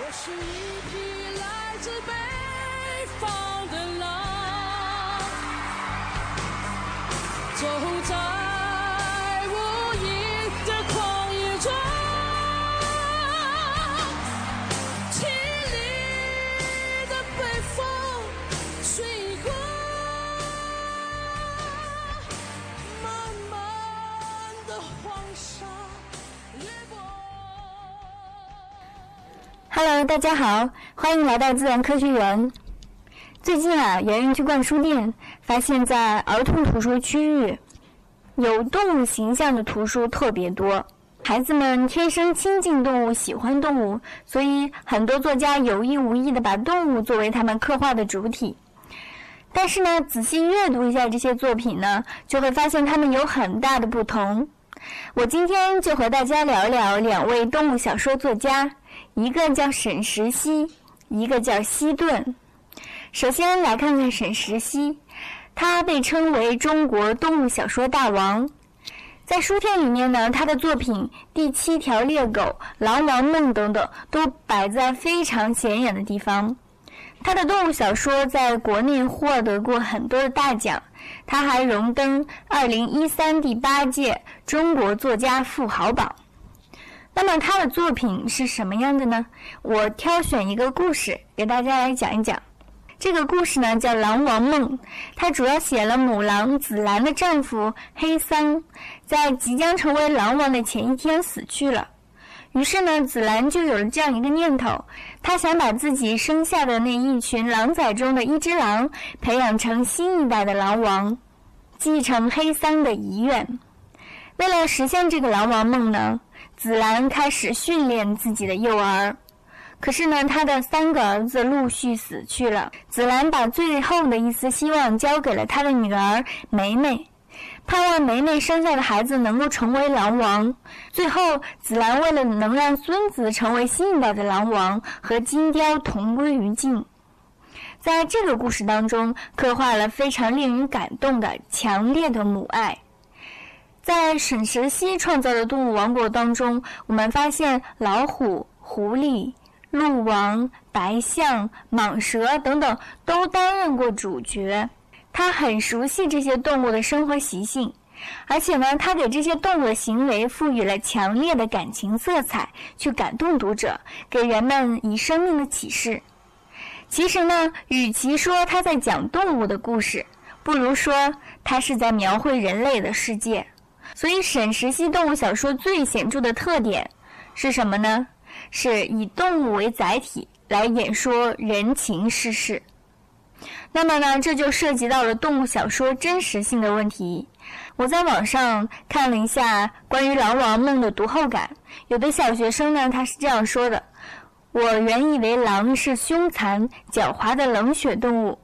我是一匹来自北方的狼，Hello，大家好，欢迎来到自然科学园。最近啊，圆圆去逛书店，发现在儿童图书区域，有动物形象的图书特别多。孩子们天生亲近动物，喜欢动物，所以很多作家有意无意的把动物作为他们刻画的主体。但是呢，仔细阅读一下这些作品呢，就会发现它们有很大的不同。我今天就和大家聊聊两位动物小说作家。一个叫沈石溪，一个叫西顿。首先来看看沈石溪，他被称为中国动物小说大王。在书店里面呢，他的作品《第七条猎狗》《狼王梦》等等都摆在非常显眼的地方。他的动物小说在国内获得过很多的大奖，他还荣登2013第八届中国作家富豪榜。那么他的作品是什么样的呢？我挑选一个故事给大家来讲一讲。这个故事呢叫《狼王梦》，它主要写了母狼紫兰的丈夫黑桑，在即将成为狼王的前一天死去了。于是呢，紫兰就有了这样一个念头，她想把自己生下的那一群狼崽中的一只狼培养成新一代的狼王，继承黑桑的遗愿。为了实现这个狼王梦呢，紫兰开始训练自己的幼儿，可是呢，她的三个儿子陆续死去了。紫兰把最后的一丝希望交给了她的女儿梅梅，盼望梅梅生下的孩子能够成为狼王。最后，紫兰为了能让孙子成为新一代的狼王，和金雕同归于尽。在这个故事当中，刻画了非常令人感动的强烈的母爱。在沈石溪创造的动物王国当中，我们发现老虎、狐狸、鹿王、白象、蟒蛇等等都担任过主角。他很熟悉这些动物的生活习性，而且呢，他给这些动物的行为赋予了强烈的感情色彩，去感动读者，给人们以生命的启示。其实呢，与其说他在讲动物的故事，不如说他是在描绘人类的世界。所以，沈石溪动物小说最显著的特点是什么呢？是以动物为载体来演说人情世事。那么呢，这就涉及到了动物小说真实性的问题。我在网上看了一下关于《狼王梦》的读后感，有的小学生呢，他是这样说的：“我原以为狼是凶残狡猾的冷血动物。”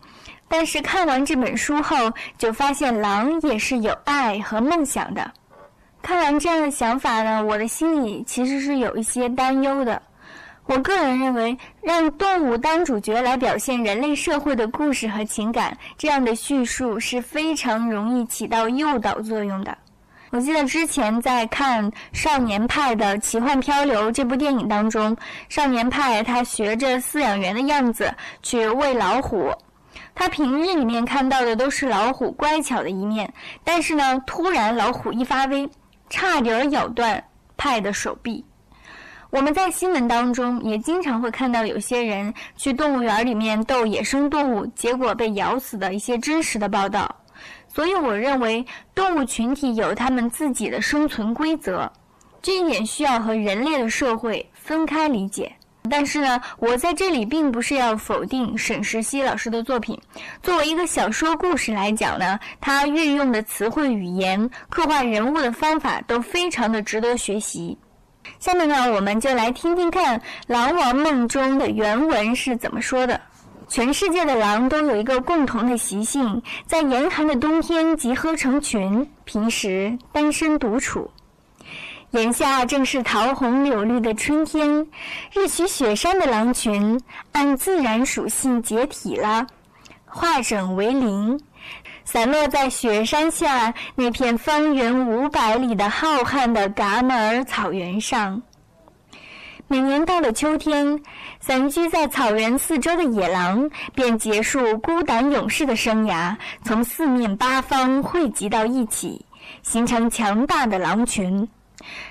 但是看完这本书后，就发现狼也是有爱和梦想的。看完这样的想法呢，我的心里其实是有一些担忧的。我个人认为，让动物当主角来表现人类社会的故事和情感，这样的叙述是非常容易起到诱导作用的。我记得之前在看《少年派的奇幻漂流》这部电影当中，少年派他学着饲养员的样子去喂老虎。他平日里面看到的都是老虎乖巧的一面，但是呢，突然老虎一发威，差点咬断派的手臂。我们在新闻当中也经常会看到有些人去动物园里面逗野生动物，结果被咬死的一些真实的报道。所以，我认为动物群体有他们自己的生存规则，这一点需要和人类的社会分开理解。但是呢，我在这里并不是要否定沈石溪老师的作品。作为一个小说故事来讲呢，他运用的词汇、语言、刻画人物的方法都非常的值得学习。下面呢，我们就来听听看《狼王梦》中的原文是怎么说的。全世界的狼都有一个共同的习性，在严寒的冬天集合成群，平时单身独处。眼下正是桃红柳绿的春天，日曲雪山的狼群按自然属性解体了，化整为零，散落在雪山下那片方圆五百里的浩瀚的噶玛尔草原上。每年到了秋天，散居在草原四周的野狼便结束孤胆勇士的生涯，从四面八方汇集到一起，形成强大的狼群。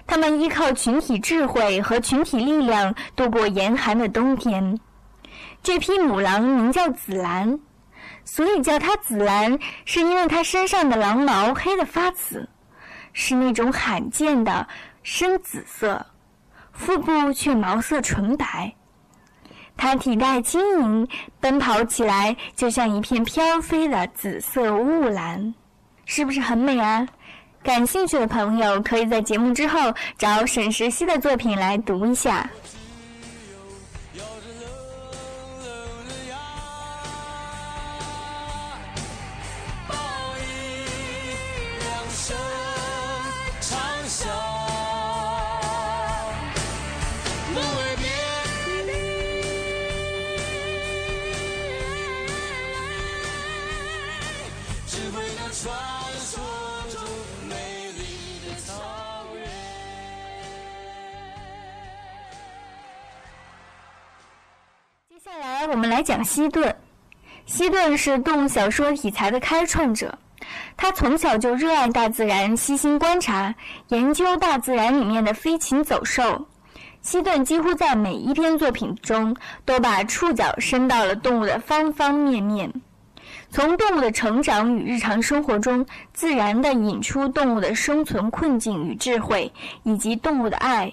他们依靠群体智慧和群体力量度过严寒的冬天。这匹母狼名叫紫兰，所以叫它紫兰，是因为它身上的狼毛黑得发紫，是那种罕见的深紫色。腹部却毛色纯白，它体态轻盈，奔跑起来就像一片飘飞的紫色雾蓝，是不是很美啊？感兴趣的朋友可以在节目之后找沈石溪的作品来读一下。笑西顿。西顿是动物小说题材的开创者，他从小就热爱大自然，悉心观察研究大自然里面的飞禽走兽。西顿几乎在每一篇作品中都把触角伸到了动物的方方面面，从动物的成长与日常生活中自然地引出动物的生存困境与智慧，以及动物的爱。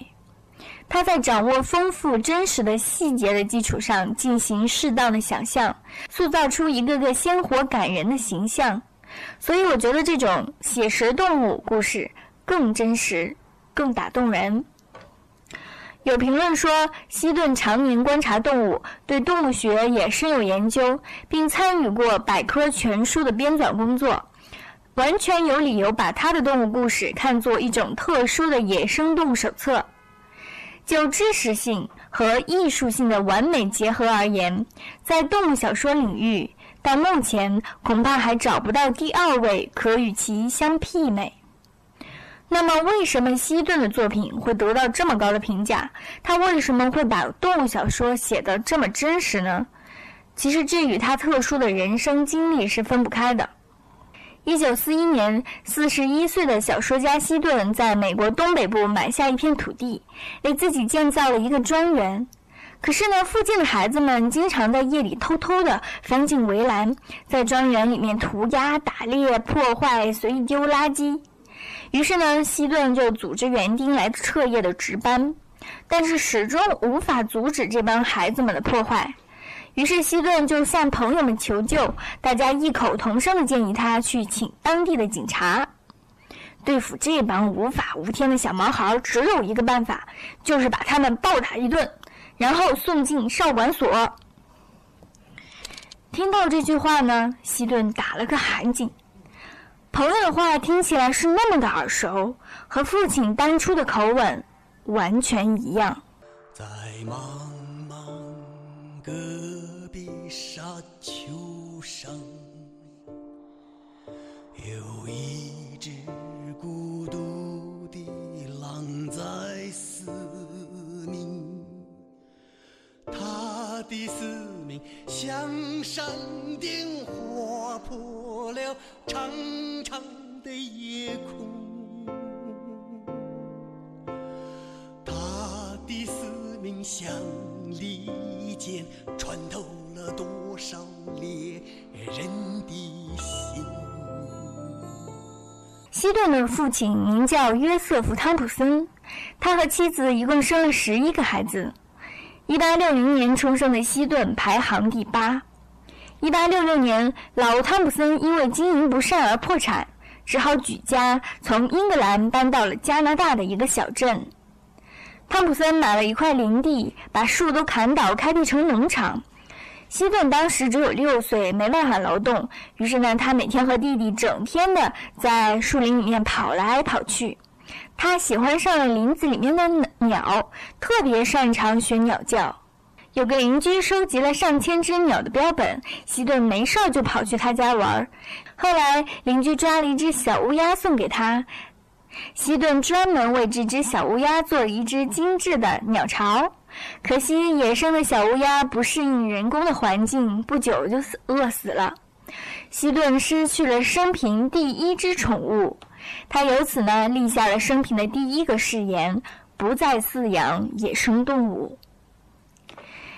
他在掌握丰富真实的细节的基础上，进行适当的想象，塑造出一个个鲜活感人的形象。所以，我觉得这种写实动物故事更真实、更打动人。有评论说，希顿常年观察动物，对动物学也深有研究，并参与过百科全书的编纂工作，完全有理由把他的动物故事看作一种特殊的野生动物手册。就知识性和艺术性的完美结合而言，在动物小说领域，到目前恐怕还找不到第二位可与其相媲美。那么，为什么希顿的作品会得到这么高的评价？他为什么会把动物小说写得这么真实呢？其实，这与他特殊的人生经历是分不开的。一九四一年，四十一岁的小说家希顿在美国东北部买下一片土地，为自己建造了一个庄园。可是呢，附近的孩子们经常在夜里偷偷地翻进围栏，在庄园里面涂鸦、打猎、破坏、随意丢垃圾。于是呢，希顿就组织园丁来彻夜的值班，但是始终无法阻止这帮孩子们的破坏。于是西顿就向朋友们求救，大家异口同声地建议他去请当地的警察。对付这帮无法无天的小毛孩，只有一个办法，就是把他们暴打一顿，然后送进少管所。听到这句话呢，西顿打了个寒噤。朋友的话听起来是那么的耳熟，和父亲当初的口吻完全一样。在茫茫戈壁沙丘上，有一只孤独的狼在嘶鸣，它的嘶鸣像山顶划破了长长的夜空。他的嘶鸣像离利剑，穿透了多少猎人的心。西顿的父亲名叫约瑟夫·汤普森，他和妻子一共生了十一个孩子。1860年出生的西顿排行第八。1866年，老汤普森因为经营不善而破产，只好举家从英格兰搬到了加拿大的一个小镇。汤普森买了一块林地，把树都砍倒，开辟成农场。西顿当时只有六岁，没办法劳动，于是呢，他每天和弟弟整天的在树林里面跑来跑去。他喜欢上了林子里面的鸟，特别擅长学鸟叫。有个邻居收集了上千只鸟的标本，西顿没事儿就跑去他家玩儿。后来邻居抓了一只小乌鸦送给他，希顿专门为这只小乌鸦做了一只精致的鸟巢。可惜，野生的小乌鸦不适应人工的环境，不久就死饿死了。希顿失去了生平第一只宠物，他由此呢立下了生平的第一个誓言：不再饲养野生动物。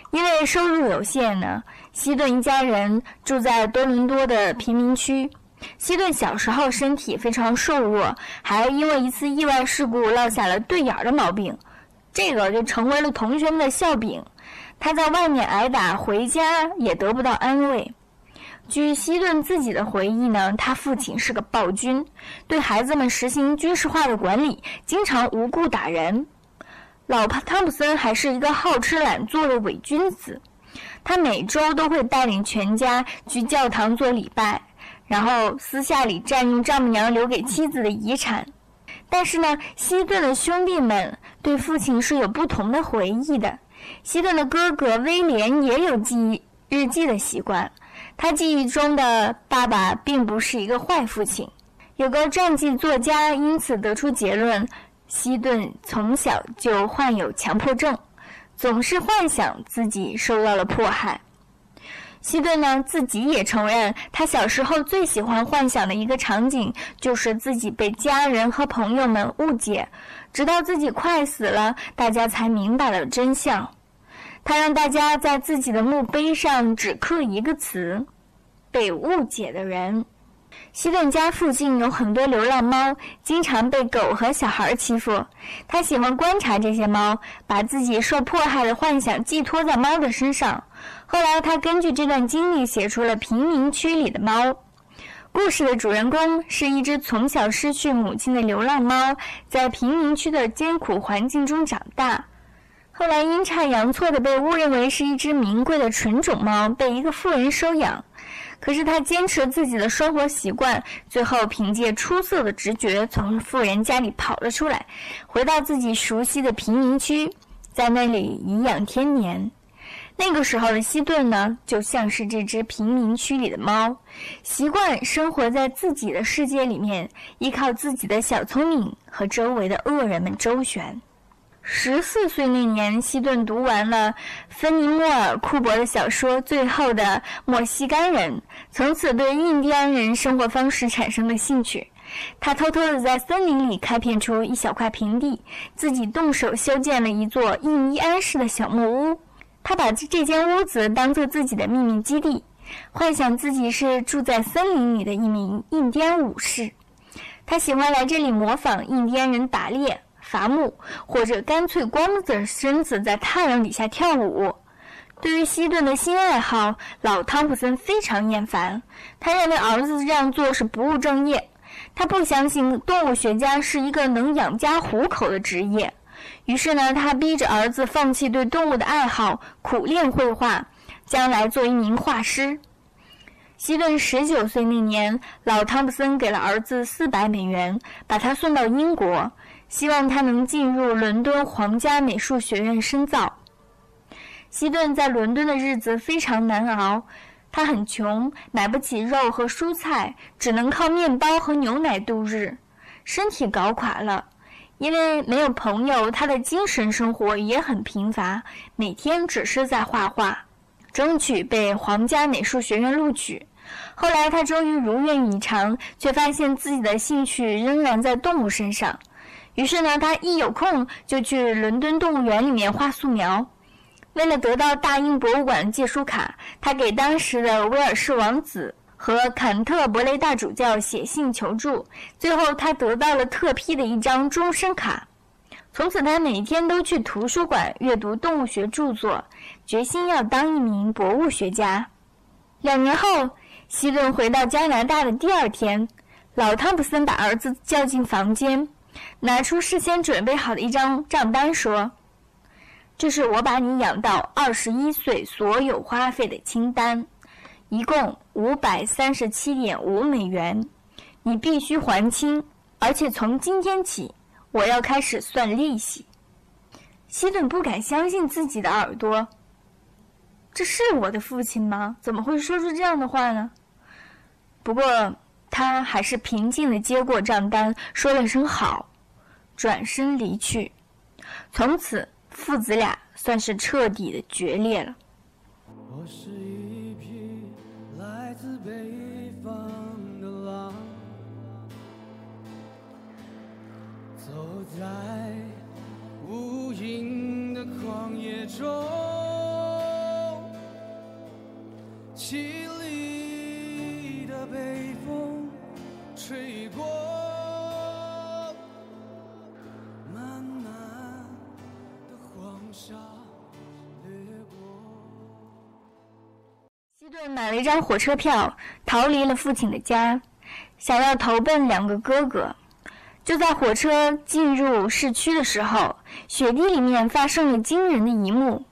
因为收入有限呢，希顿一家人住在多伦多的贫民区。希顿小时候身体非常瘦弱，还因为一次意外事故落下了对眼的毛病，这个就成为了同学们的笑柄。他在外面挨打，回家也得不到安慰。据希顿自己的回忆呢，他父亲是个暴君，对孩子们实行军事化的管理，经常无故打人。老帕汤普森还是一个好吃懒做的伪君子，他每周都会带领全家去教堂做礼拜，然后私下里占用丈母娘留给妻子的遗产。但是呢，希顿的兄弟们对父亲是有不同的回忆的。希顿的哥哥威廉也有记日记的习惯，他记忆中的爸爸并不是一个坏父亲。有个传记作家因此得出结论。希顿从小就患有强迫症，总是幻想自己受到了迫害。希顿呢自己也承认，他小时候最喜欢幻想的一个场景就是自己被家人和朋友们误解，直到自己快死了，大家才明白了真相。他让大家在自己的墓碑上只刻一个词：“被误解的人。”希顿家附近有很多流浪猫，经常被狗和小孩欺负。他喜欢观察这些猫，把自己受迫害的幻想寄托在猫的身上。后来，他根据这段经历写出了《贫民区里的猫》。故事的主人公是一只从小失去母亲的流浪猫，在贫民区的艰苦环境中长大。后来，阴差阳错地被误认为是一只名贵的纯种猫，被一个富人收养。可是他坚持自己的生活习惯，最后凭借出色的直觉从富人家里跑了出来，回到自己熟悉的贫民区，在那里颐养天年。那个时候的西顿呢，就像是这只贫民区里的猫，习惯生活在自己的世界里面，依靠自己的小聪明和周围的恶人们周旋。十四岁那年，西顿读完了芬尼莫尔·库珀的小说《最后的墨西哥人》，从此对印第安人生活方式产生了兴趣。他偷偷地在森林里开辟出一小块平地，自己动手修建了一座印第安式的小木屋。他把这间屋子当做自己的秘密基地，幻想自己是住在森林里的一名印第安武士。他喜欢来这里模仿印第安人打猎。伐木，或者干脆光着身子在太阳底下跳舞。对于希顿的新爱好，老汤普森非常厌烦。他认为儿子这样做是不务正业。他不相信动物学家是一个能养家糊口的职业。于是呢，他逼着儿子放弃对动物的爱好，苦练绘画，将来做一名画师。希顿十九岁那年，老汤普森给了儿子四百美元，把他送到英国。希望他能进入伦敦皇家美术学院深造。希顿在伦敦的日子非常难熬，他很穷，买不起肉和蔬菜，只能靠面包和牛奶度日，身体搞垮了。因为没有朋友，他的精神生活也很贫乏，每天只是在画画，争取被皇家美术学院录取。后来他终于如愿以偿，却发现自己的兴趣仍然在动物身上。于是呢，他一有空就去伦敦动物园里面画素描。为了得到大英博物馆的借书卡，他给当时的威尔士王子和坎特伯雷大主教写信求助。最后，他得到了特批的一张终身卡。从此，他每天都去图书馆阅读动物学著作，决心要当一名博物学家。两年后，希顿回到加拿大的第二天，老汤普森把儿子叫进房间。拿出事先准备好的一张账单，说：“这是我把你养到二十一岁所有花费的清单，一共五百三十七点五美元，你必须还清，而且从今天起，我要开始算利息。”希顿不敢相信自己的耳朵，这是我的父亲吗？怎么会说出这样的话呢？不过。他还是平静地接过账单，说了声好，转身离去。从此，父子俩算是彻底的决裂了。在无垠的旷野中，凄厉的北风吹过，漫漫的黄沙掠过。希顿买了一张火车票，逃离了父亲的家，想要投奔两个哥哥。就在火车进入市区的时候，雪地里面发生了惊人的一幕：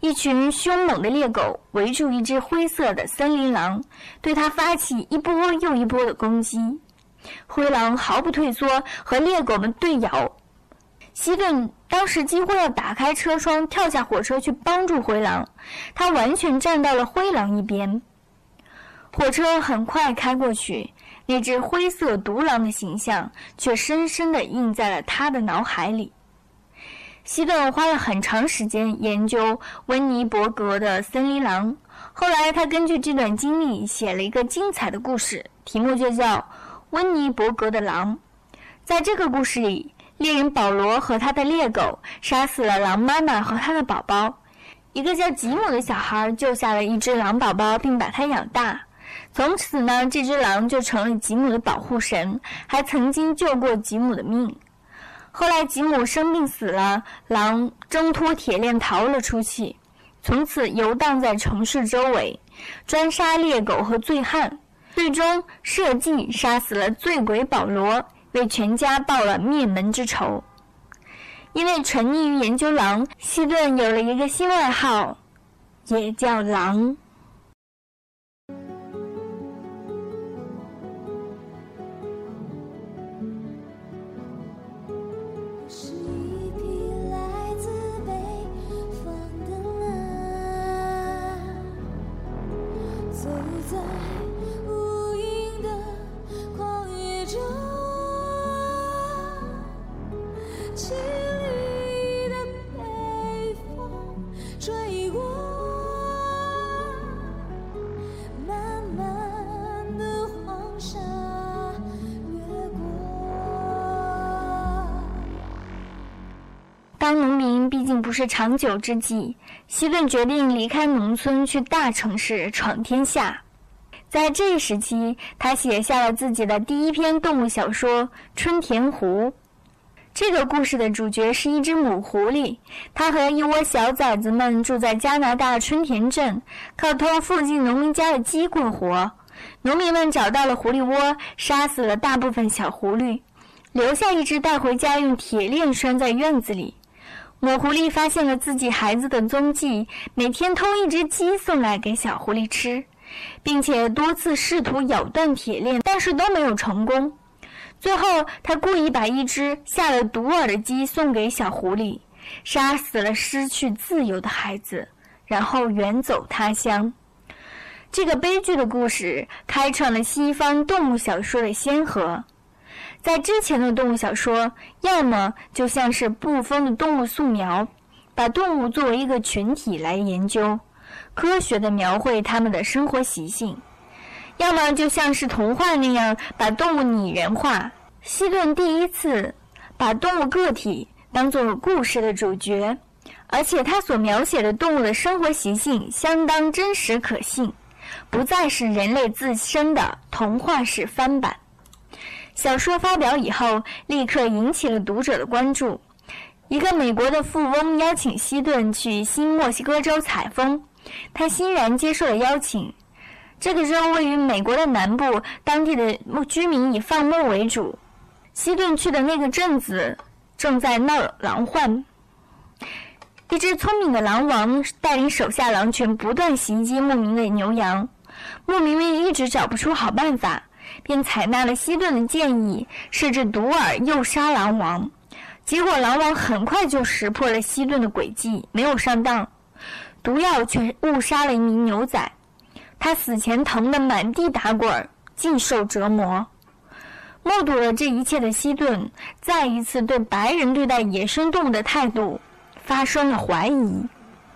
一群凶猛的猎狗围住一只灰色的森林狼，对它发起一波又一波的攻击。灰狼毫不退缩，和猎狗们对咬。西顿当时几乎要打开车窗，跳下火车去帮助灰狼，他完全站到了灰狼一边。火车很快开过去，那只灰色独狼的形象却深深地印在了他的脑海里。希顿花了很长时间研究温尼伯格的森林狼，后来他根据这段经历写了一个精彩的故事，题目就叫《温尼伯格的狼》。在这个故事里，猎人保罗和他的猎狗杀死了狼妈妈和他的宝宝。一个叫吉姆的小孩救下了一只狼宝宝，并把它养大。从此呢，这只狼就成了吉姆的保护神，还曾经救过吉姆的命。后来吉姆生病死了，狼挣脱铁链逃了出去，从此游荡在城市周围，专杀猎狗和醉汉，最终设计杀死了醉鬼保罗，为全家报了灭门之仇。因为沉溺于研究狼，希顿有了一个新外号，也叫狼。不是长久之计，西顿决定离开农村，去大城市闯天下。在这一时期，他写下了自己的第一篇动物小说《春田狐》。这个故事的主角是一只母狐狸，它和一窝小崽子们住在加拿大春田镇，靠偷附近农民家的鸡过活。农民们找到了狐狸窝，杀死了大部分小狐狸，留下一只带回家，用铁链拴在院子里。母狐狸发现了自己孩子的踪迹，每天偷一只鸡送来给小狐狸吃，并且多次试图咬断铁链，但是都没有成功。最后，他故意把一只下了毒饵的鸡送给小狐狸，杀死了失去自由的孩子，然后远走他乡。这个悲剧的故事开创了西方动物小说的先河。在之前的动物小说，要么就像是部分的动物素描，把动物作为一个群体来研究，科学的描绘它们的生活习性；要么就像是童话那样，把动物拟人化。希顿第一次把动物个体当做故事的主角，而且他所描写的动物的生活习性相当真实可信，不再是人类自身的童话式翻版。小说发表以后，立刻引起了读者的关注。一个美国的富翁邀请希顿去新墨西哥州采风，他欣然接受了邀请。这个州位于美国的南部，当地的牧居民以放牧为主。希顿去的那个镇子正在闹狼患，一只聪明的狼王带领手下狼群不断袭击牧民的牛羊，牧民们一直找不出好办法。便采纳了西顿的建议，设置毒饵诱杀狼王。结果狼王很快就识破了西顿的诡计，没有上当，毒药却误杀了一名牛仔。他死前疼得满地打滚儿，既受折磨。目睹了这一切的西顿，再一次对白人对待野生动物的态度发生了怀疑。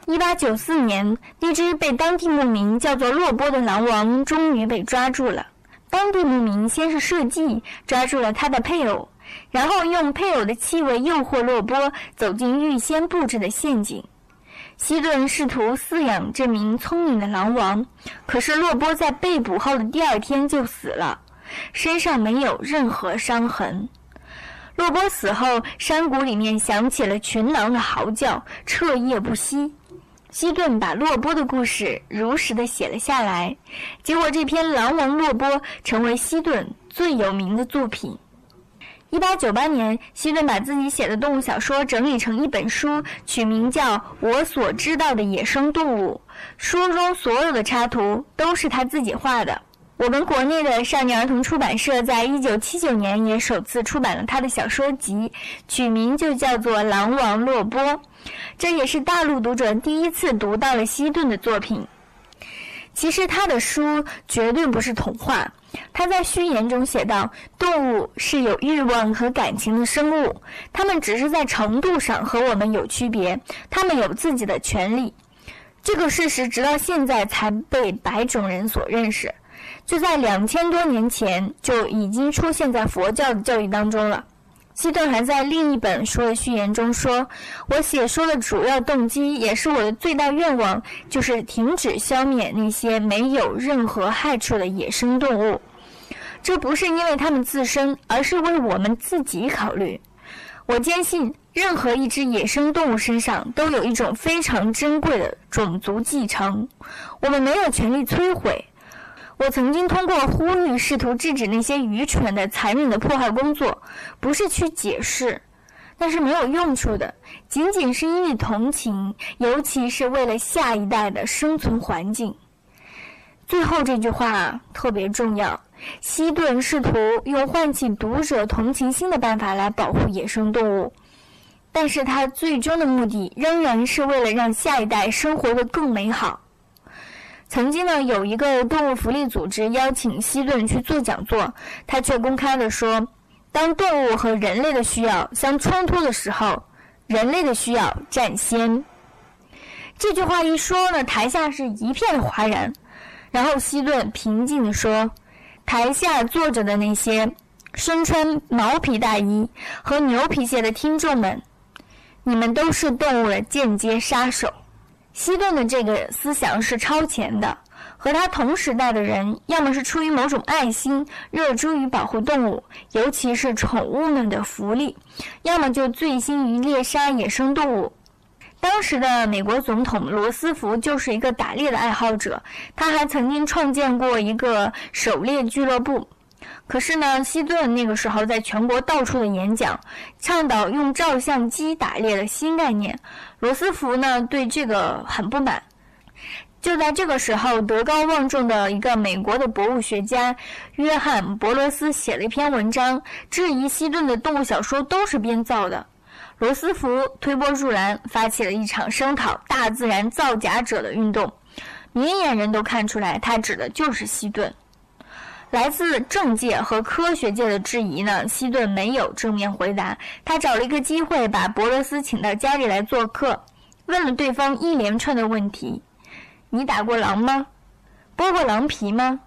一八九四年，那只被当地牧民叫做洛波的狼王终于被抓住了。当地牧民先是设计抓住了他的配偶，然后用配偶的气味诱惑洛波走进预先布置的陷阱。希顿试图饲养这名聪明的狼王，可是洛波在被捕后的第二天就死了，身上没有任何伤痕。洛波死后，山谷里面响起了群狼的嚎叫，彻夜不息。西顿把洛波的故事如实的写了下来，结果这篇《狼王洛波》成为西顿最有名的作品。一八九八年，西顿把自己写的动物小说整理成一本书，取名叫《我所知道的野生动物》。书中所有的插图都是他自己画的。我们国内的少年儿童出版社在一九七九年也首次出版了他的小说集，取名就叫做《狼王洛波》。这也是大陆读者第一次读到了希顿的作品。其实他的书绝对不是童话。他在序言中写道：“动物是有欲望和感情的生物，它们只是在程度上和我们有区别，它们有自己的权利。”这个事实直到现在才被白种人所认识，就在两千多年前就已经出现在佛教的教育当中了。希顿还在另一本书的序言中说：“我写书的主要动机，也是我的最大愿望，就是停止消灭那些没有任何害处的野生动物。这不是因为它们自身，而是为我们自己考虑。我坚信，任何一只野生动物身上都有一种非常珍贵的种族继承，我们没有权利摧毁。”我曾经通过呼吁，试图制止那些愚蠢的、残忍的破坏工作，不是去解释，那是没有用处的。仅仅是因为同情，尤其是为了下一代的生存环境。最后这句话特别重要。希顿试图用唤起读者同情心的办法来保护野生动物，但是他最终的目的仍然是为了让下一代生活得更美好。曾经呢，有一个动物福利组织邀请希顿去做讲座，他却公开的说：“当动物和人类的需要相冲突的时候，人类的需要占先。”这句话一说呢，台下是一片哗然。然后希顿平静地说：“台下坐着的那些身穿毛皮大衣和牛皮鞋的听众们，你们都是动物的间接杀手。”西顿的这个思想是超前的，和他同时代的人，要么是出于某种爱心，热衷于保护动物，尤其是宠物们的福利，要么就醉心于猎杀野生动物。当时的美国总统罗斯福就是一个打猎的爱好者，他还曾经创建过一个狩猎俱乐部。可是呢，希顿那个时候在全国到处的演讲，倡导用照相机打猎的新概念。罗斯福呢对这个很不满。就在这个时候，德高望重的一个美国的博物学家约翰·伯罗斯写了一篇文章，质疑希顿的动物小说都是编造的。罗斯福推波助澜，发起了一场声讨大自然造假者的运动。明眼人都看出来，他指的就是希顿。来自政界和科学界的质疑呢，希顿没有正面回答。他找了一个机会，把博罗斯请到家里来做客，问了对方一连串的问题：“你打过狼吗？剥过狼皮吗？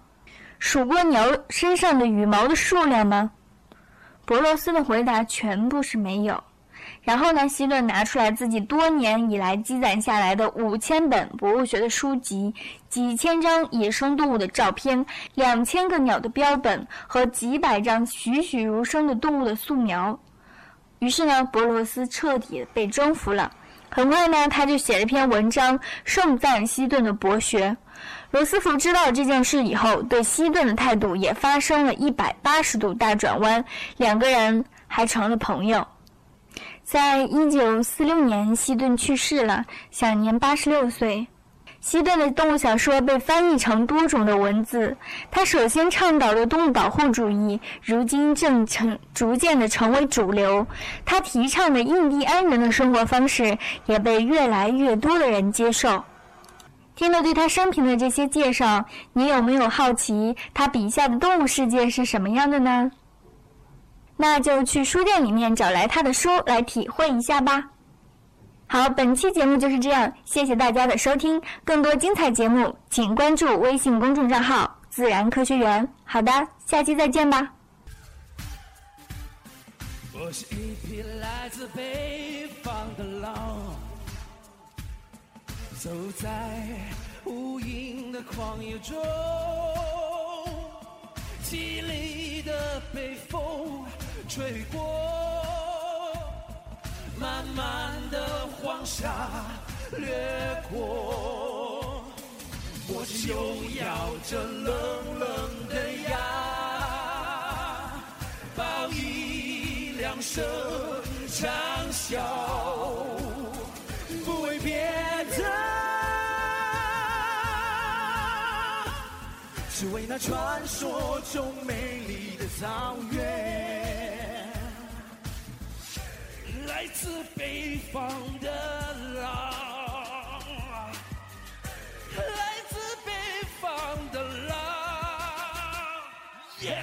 数过鸟身上的羽毛的数量吗？”博罗斯的回答全部是没有。然后呢，希顿拿出来自己多年以来积攒下来的五千本博物学的书籍、几千张野生动物的照片、两千个鸟的标本和几百张栩栩如生的动物的素描。于是呢，博罗斯彻底被征服了。很快呢，他就写了一篇文章盛赞希顿的博学。罗斯福知道这件事以后，对希顿的态度也发生了一百八十度大转弯，两个人还成了朋友。在一九四六年，希顿去世了，享年八十六岁。希顿的动物小说被翻译成多种的文字。他首先倡导的动物保护主义，如今正成逐渐的成为主流。他提倡的印第安人的生活方式，也被越来越多的人接受。听了对他生平的这些介绍，你有没有好奇他笔下的动物世界是什么样的呢？那就去书店里面找来他的书来体会一下吧。好，本期节目就是这样，谢谢大家的收听。更多精彩节目，请关注微信公众账号“自然科学园”。好的，下期再见吧。我是一匹来自北方的狼，走在无垠的旷野中，凄厉的北风吹过，漫漫的黄沙掠过，我就咬着冷冷的牙。报以两声长啸，不为别的，只为那传说中美丽的草原。来自北方的狼，来自北方的狼。耶！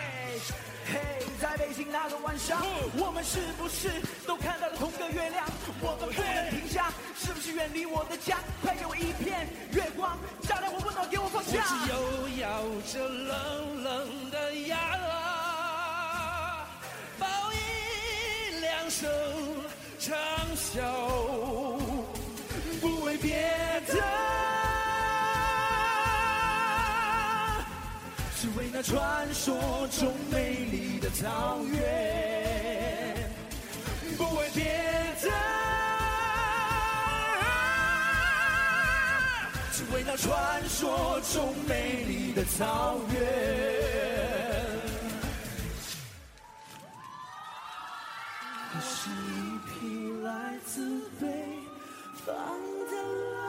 嘿，在北京那个晚上，我们是不是都看到了同个月亮？我们不能停下，是不是远离我的家？快给我一片月光，照亮我温暖，给我方向。我只有咬着冷那传说中美丽的草原，不为别的，只为那传说中美丽的草原。我是一匹来自北方的狼